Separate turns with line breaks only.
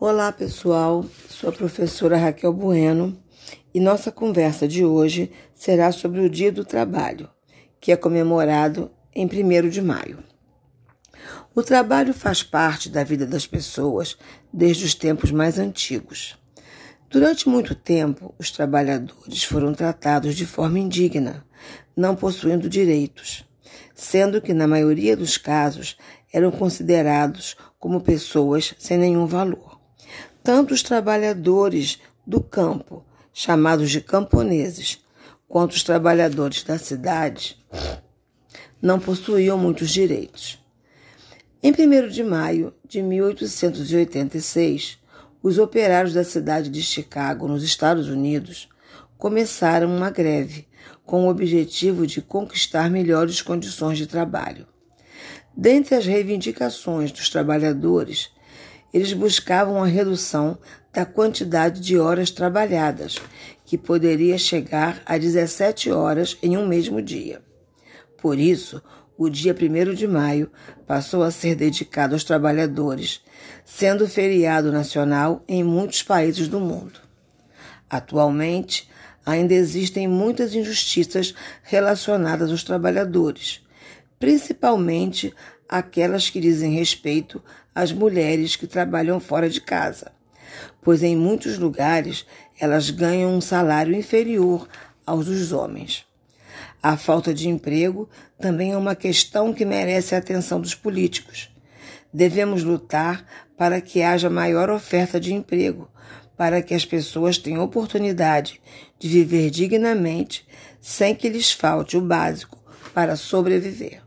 Olá, pessoal. Sou a professora Raquel Bueno e nossa conversa de hoje será sobre o Dia do Trabalho, que é comemorado em 1 de maio. O trabalho faz parte da vida das pessoas desde os tempos mais antigos. Durante muito tempo, os trabalhadores foram tratados de forma indigna, não possuindo direitos, sendo que, na maioria dos casos, eram considerados como pessoas sem nenhum valor. Tanto os trabalhadores do campo, chamados de camponeses, quanto os trabalhadores da cidade, não possuíam muitos direitos. Em 1 de maio de 1886, os operários da cidade de Chicago, nos Estados Unidos, começaram uma greve com o objetivo de conquistar melhores condições de trabalho. Dentre as reivindicações dos trabalhadores, eles buscavam a redução da quantidade de horas trabalhadas, que poderia chegar a 17 horas em um mesmo dia. Por isso, o dia 1 de maio passou a ser dedicado aos trabalhadores, sendo feriado nacional em muitos países do mundo. Atualmente, ainda existem muitas injustiças relacionadas aos trabalhadores, principalmente aquelas que dizem respeito às mulheres que trabalham fora de casa, pois em muitos lugares elas ganham um salário inferior aos dos homens. A falta de emprego também é uma questão que merece a atenção dos políticos. Devemos lutar para que haja maior oferta de emprego, para que as pessoas tenham oportunidade de viver dignamente sem que lhes falte o básico para sobreviver.